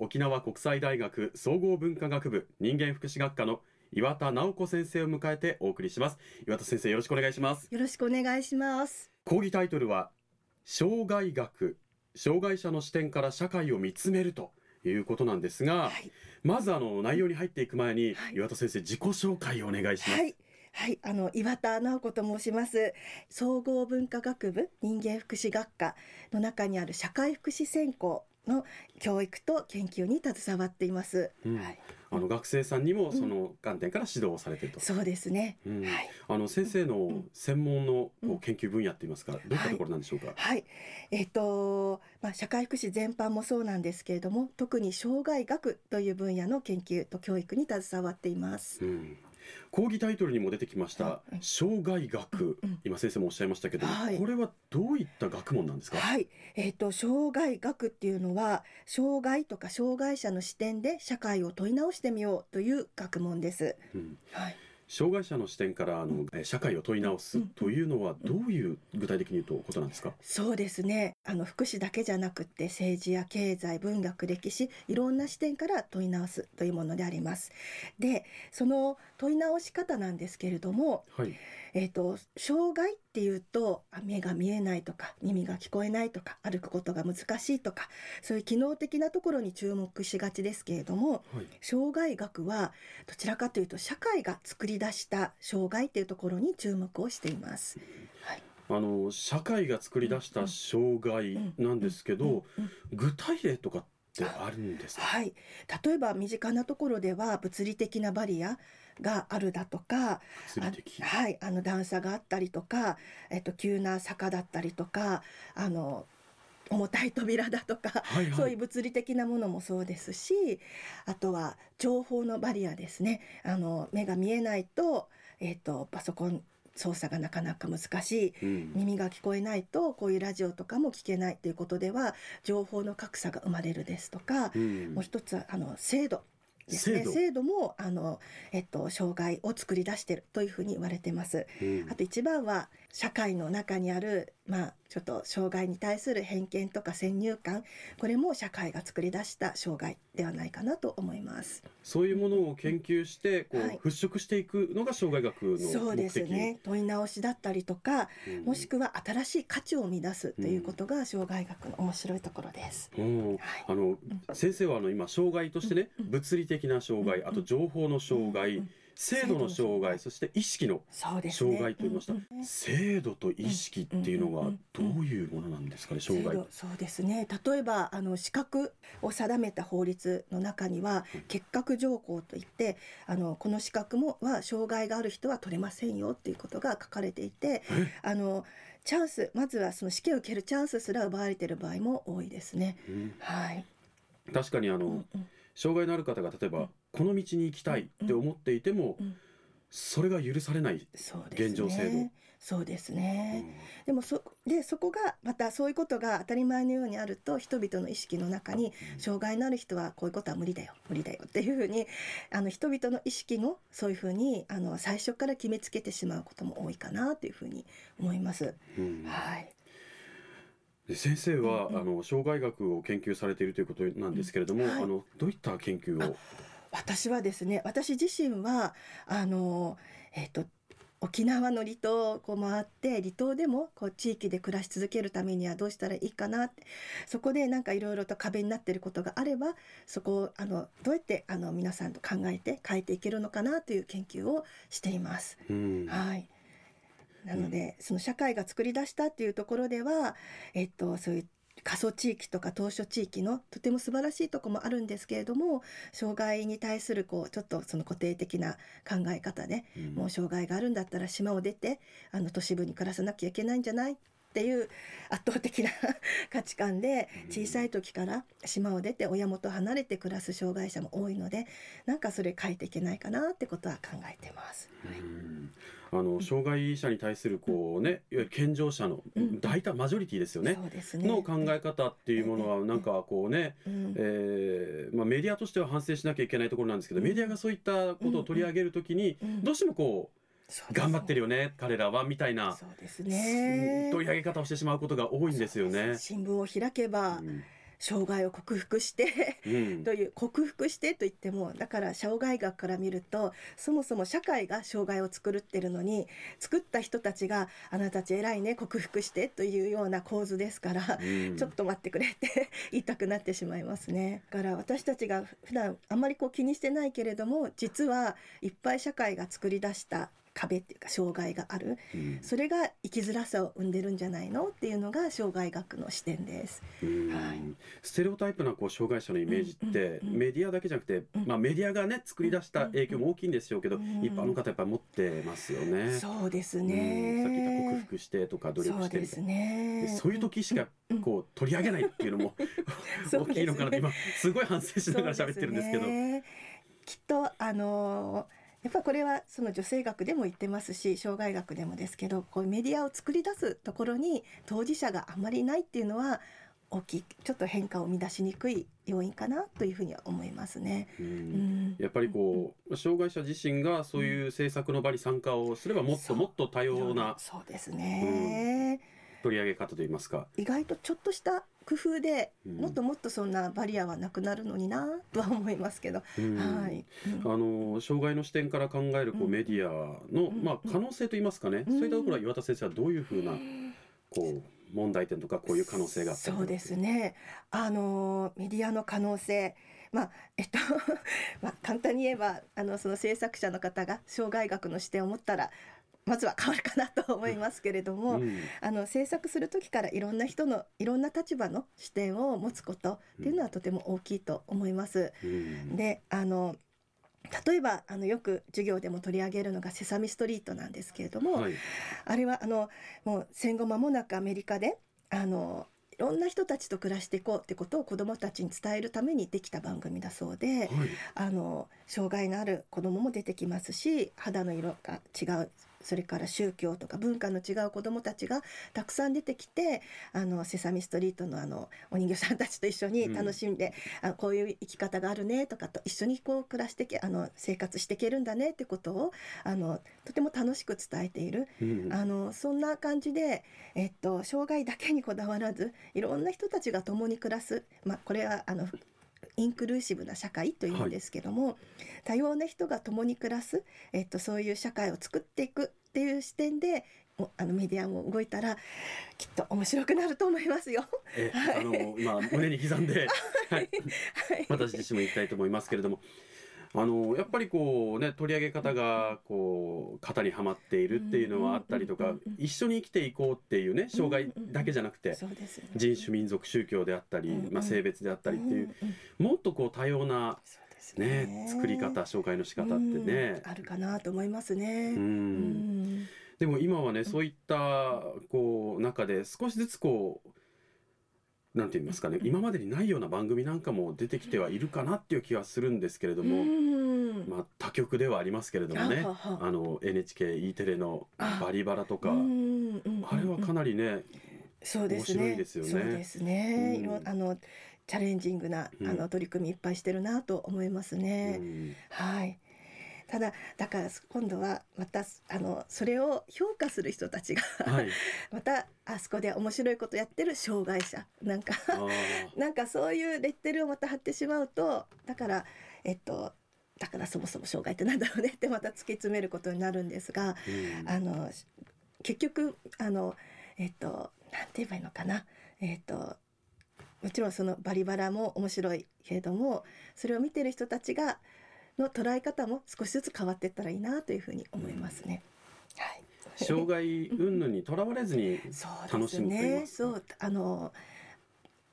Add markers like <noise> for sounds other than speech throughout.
沖縄国際大学総合文化学部人間福祉学科の岩田直子先生を迎えてお送りします。岩田先生よろしくお願いします。よろしくお願いします。講義タイトルは障害学障害者の視点から社会を見つめるということなんですが、はい、まずあの内容に入っていく前に、はい、岩田先生自己紹介をお願いします、はい。はい、あの岩田直子と申します。総合文化学部人間福祉学科の中にある社会福祉専攻の教育と研究に携わっています。うん、はい。あの学生さんにもその観点から指導をされていると。そうですね。うん、はい。あの先生の専門の研究分野って言いますか、どういったところなんでしょうか？はい。はい、えっ、ー、とまあ社会福祉全般もそうなんですけれども、特に障害学という分野の研究と教育に携わっています。うん講義タイトルにも出てきました、障害学、今先生もおっしゃいましたけど、はい、これはどういった学問なんですか？はい、えっ、ー、と障害学っていうのは障害とか障害者の視点で社会を問い直してみようという学問です、うん、はい障害者の視点からあの、うん、社会を問い直すというのはどういう具体的に言うとことなんですか、そうですね。あの福祉だけじゃなくて政治や経済文学歴史いろんな視点から問い直すというものであります。でその問い直し方なんですけれども、はい、えーと、障害っていうと目が見えないとか耳が聞こえないとか歩くことが難しいとかそういう機能的なところに注目しがちですけれども、はい、障害学はどちらかというと社会が作り出した障害っていうところに注目をしています。はい。あの社会が作り出した障害なんですけど、具体例とかってあるんですか？はい。例えば身近なところでは物理的なバリアがあるだとかはい、あの段差があったりとか、えっと、急な坂だったりとかあの重たい扉だとか、はいはい、そういう物理的なものもそうですしあとは情報のバリアですね。あの目が見えないと,、えっとパソコン操作がなかなか難しい、うん、耳が聞こえないとこういうラジオとかも聞けないということでは情報の格差が生まれるですとか、うん、もう一つはあの制度ですね。制度。もあの、えっと、障害を作り出しているというふうに言われてます。うん、あと一番は社会の中にある、まあ、ちょっと障害に対する偏見とか先入観これも社会が作り出した障害ではないかなと思います。そういうものを研究してこう、はい、払拭していくのが障害学のそうですね。問い直しだったりとか、うん、もしくは新しい価値を生み出すということが障害学の面白いところです、うんはい、あの先生はあの今障害としてね、うん、物理的な障害あと情報の障害、制度の障害そして意識の障害と言いました、ねうんうん、制度と意識っていうのはどういうものなんですかね障害そうですね。例えばあの資格を定めた法律の中には結核条項といってあのこの資格もは障害がある人は取れませんよっていうことが書かれていてあのチャンスまずはその試験を受けるチャンスすら奪われている場合も多いですね。うん、はい。確かにあの、うんうん。障害のある方が例えばこの道に行きたいって思っていても、それが許されない現状制度。そうですね、うん、でもそでそこがまたそういうことが当たり前のようにあると人々の意識の中に障害のある人はこういうことは無理だよ無理だよっていうふうに <laughs> あの人々の意識もそういうふうにあの最初から決めつけてしまうことも多いかなというふうに思います。うん、はい。先生は、うんうん、あの障害学を研究されているということなんですけれども、うんはい、あのどういった研究を？私はですね私自身はあの、えーと、沖縄の離島をこう回って離島でもこう地域で暮らし続けるためにはどうしたらいいかなってそこでなんかいろいろと壁になっていることがあればそこをあのどうやってあの皆さんと考えて変えていけるのかなという研究をしています。はい。なので、その社会が作り出したっていうところでは、えっと、そういう過疎地域とか島嶼地域のとても素晴らしいとこもあるんですけれども障害に対するこうちょっとその固定的な考え方で、うん、もう障害があるんだったら島を出てあの都市部に暮らさなきゃいけないんじゃない？っていう圧倒的な <laughs> 価値観で小さい時から島を出て親元離れて暮らす障害者も多いのでなんかそれ変えていけないかなってことは考えてます。はいあの障害者に対するこうね、いわゆる健常者の大体マジョリティですよね,、の考え方っていうものはなんかこうね、えまあ、メディアとしては反省しなきゃいけないところなんですけど、メディアがそういったことを取り上げるときに、どうしてもこう頑張ってるよね彼らはみたいなそうですね。取り上げ方をしてしまうことが多いんですよね。新聞を開けば、うん障害を克服してという克服してと言ってもだから障害学から見るとそもそも社会が障害を作ってるのに作った人たちがあなたたち偉いね克服してというような構図ですから、ちょっと待ってくれって <laughs> 言いたくなってしまいますね。だから私たちが普段あんまりこう気にしてないけれども実はいっぱい社会が作り出した壁っていうか障害がある、うん、それが生きづらさを生んでるんじゃないのっていうのが障害学の視点です。はい、ステレオタイプなこう障害者のイメージって、メディアだけじゃなくて、まあ、メディアがね作り出した影響も大きいんでしょうけど、一般の方やっぱり持ってますよね。そうですね、さっき言った克服してとか努力してみたいな。そう,、ね、そういう時しかこう取り上げないっていうのも <laughs> 大きいのかなって今すごい反省しながら喋ってるんですけど。きっとあのーやっぱこれはその女性学でも言ってますし障害学でもですけどこうメディアを作り出すところに当事者があまりいないっていうのは大きいちょっと変化を生み出しにくい要因かなというふうには思いますね。うん、やっぱりこう、障害者自身がそういう政策の場に参加をすればもっともっと多様な、そうですね、取り上げ方といいますか。意外とちょっとした工夫でもっともっとそんなバリアはなくなるのになとは思いますけど、うん、はい、あの障害の視点から考えるこうメディアの、まあ、可能性といいますかね、そういったところは岩田先生はどういうふうなこう問題点とかこういう可能性がそうですね。あのメディアの可能性。まあえっと <laughs> まあ、簡単に言えばあのその制作者の方が障害学の視点を持ったらまずは変わるかなと思いますけれども、うん、あの制作する時からいろんな人のいろんな立場の視点を持つことっていうのはとても大きいと思います。うん、であの例えばあのよく授業でも取り上げるのが「セサミストリート」なんですけれども、はい、あれはあのもう戦後間もなくアメリカであのいろんな人たちと暮らしていこうってことを子どもたちに伝えるためにできた番組だそうで、はい、あの障害のある子どもも出てきますし肌の色が違うそれから宗教とか文化の違う子どもたちがたくさん出てきてあのセサミストリートのあのお人形さんたちと一緒に楽しんで、うん、あこういう生き方があるねとかと一緒にこう暮らしてけあの生活していけるんだねってことをあのとても楽しく伝えている、うん、あのそんな感じで、えっと、障害だけにこだわらずいろんな人たちが共に暮らす、まあ、これはあのインクルーシブな社会というんですけども、はい、多様な人が共に暮らす、えっと、そういう社会を作っていくっていう視点であのメディアも動いたらきっと面白くなると思いますよ。え、はい、あのまあ胸に刻んで、<laughs> はい、私自身も言いたいと思いますけれども。あのやっぱりこうね取り上げ方がこう型にはまっているっていうのはあったりとか一緒に生きていこうっていうね障害だけじゃなくて人種民族宗教であったりまあ性別であったりっていうもっとこう多様なね。作り方紹介の仕方ってね。あるかなと思いますね。うん。でも今はねそういったこう中で少しずつこうなんて言いますかね今までにないような番組なんかも出てきてはいるかなっていう気はするんですけれども、まあ、他局ではありますけれどもねあの NHKE テレの「バリバラ」とかあれはかなりねそうですね。ですよね。そうですね。いろあのチャレンジングな、あの取り組みいっぱいしてるなと思いますね。はい。ただだから今度はまたあのそれを評価する人たちがはい、<laughs> またあそこで面白いことやってる障害者なんか <laughs> なんかそういうレッテルをまた貼ってしまうとだからえっとだからそもそも障害ってなんだろうねってまた突き詰めることになるんですが、うん、あの結局あのえっ、となんて言えばいいのかな。えっ、ともちろんそのバリバラも面白いけれどもそれを見てる人たちがの捉え方も少しずつ変わっていったらいいなというふうに思いますね。はい、障害云々にとらわれずに <laughs> 楽しむというそう、ね、あの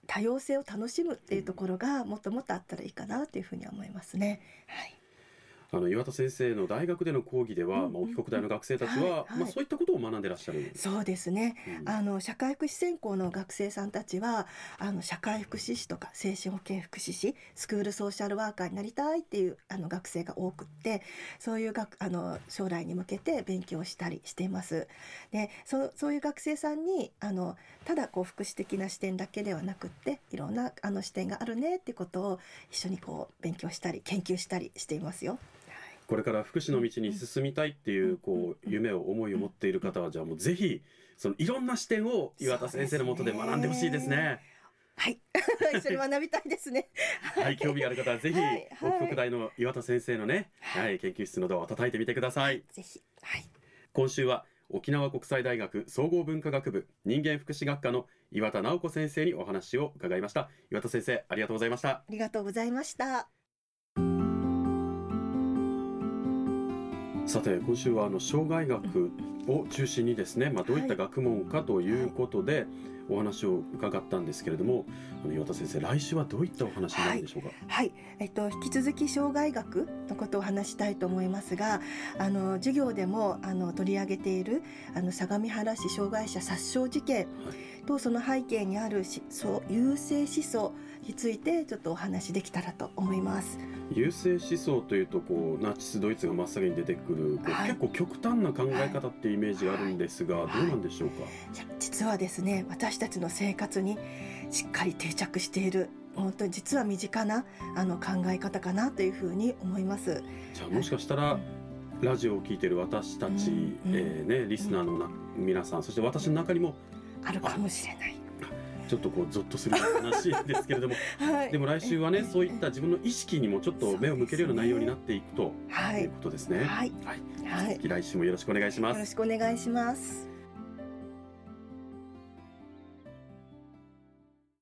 多様性を楽しむっていうところがもっともっとあったらいいかなというふうに思いますね。はいあの岩田先生の大学での講義では、うん、まあ、沖国大の学生たちは、はいはい、まあ、そういったことを学んでらっしゃるそうですね、うん、あの社会福祉専攻の学生さんたちはあの社会福祉士とか精神保健福祉士スクールソーシャルワーカーになりたいっていうあの学生が多くってそういう学あの将来に向けて勉強したりしています。でそそういう学生さんにあのただこう福祉的な視点だけではなくっていろんなあの視点があるねっていうことを一緒にこう勉強したり研究したりしていますよ。これから福祉の道に進みたいっていうこう夢を思いを持っている方はじゃあもうぜひそのいろんな視点を岩田先生のもとで学んでほしいですね。はい、<laughs> 一緒に学びたいですね。はい、興味がある方はぜひ、はいはい、北大の岩田先生のね、はい、研究室のドアを叩いてみてください。ぜひ、はい。今週は沖縄国際大学総合文化学部人間福祉学科の岩田直子先生にお話を伺いました。岩田先生、ありがとうございました。ありがとうございました。さて今週はあの障害学を中心にですね、まあ、どういった学問かということでお話を伺ったんですけれども、あの岩田先生来週はどういったお話になるんでしょうか？はい、はい、えっと引き続き障害学のことを話したいと思いますが、あの授業でもあの取り上げているあの相模原市障害者殺傷事件とその背景にあるそう優勢思想についてちょっとお話できたらと思います。優勢思想というとこうナチスドイツが真っ先に出てくる、はい、結構極端な考え方っていうイメージがあるんですが、はい、どうなんでしょうか、実はですね私たちの生活にしっかり定着している本当に実は身近なあの考え方かなというふうに思います。じゃあもしかしたら、ラジオを聞いてる私たち、うん、えー、ね、リスナーのな、皆さんそして私の中にもあるかもしれない。ちょっとこうゾッとする話ですけれども、はい、でも来週はねそういった自分の意識にもちょっと目を向けるような内容になっていくということですね。はい、はい、はい、来週もよろしくお願いします。よろしくお願いします。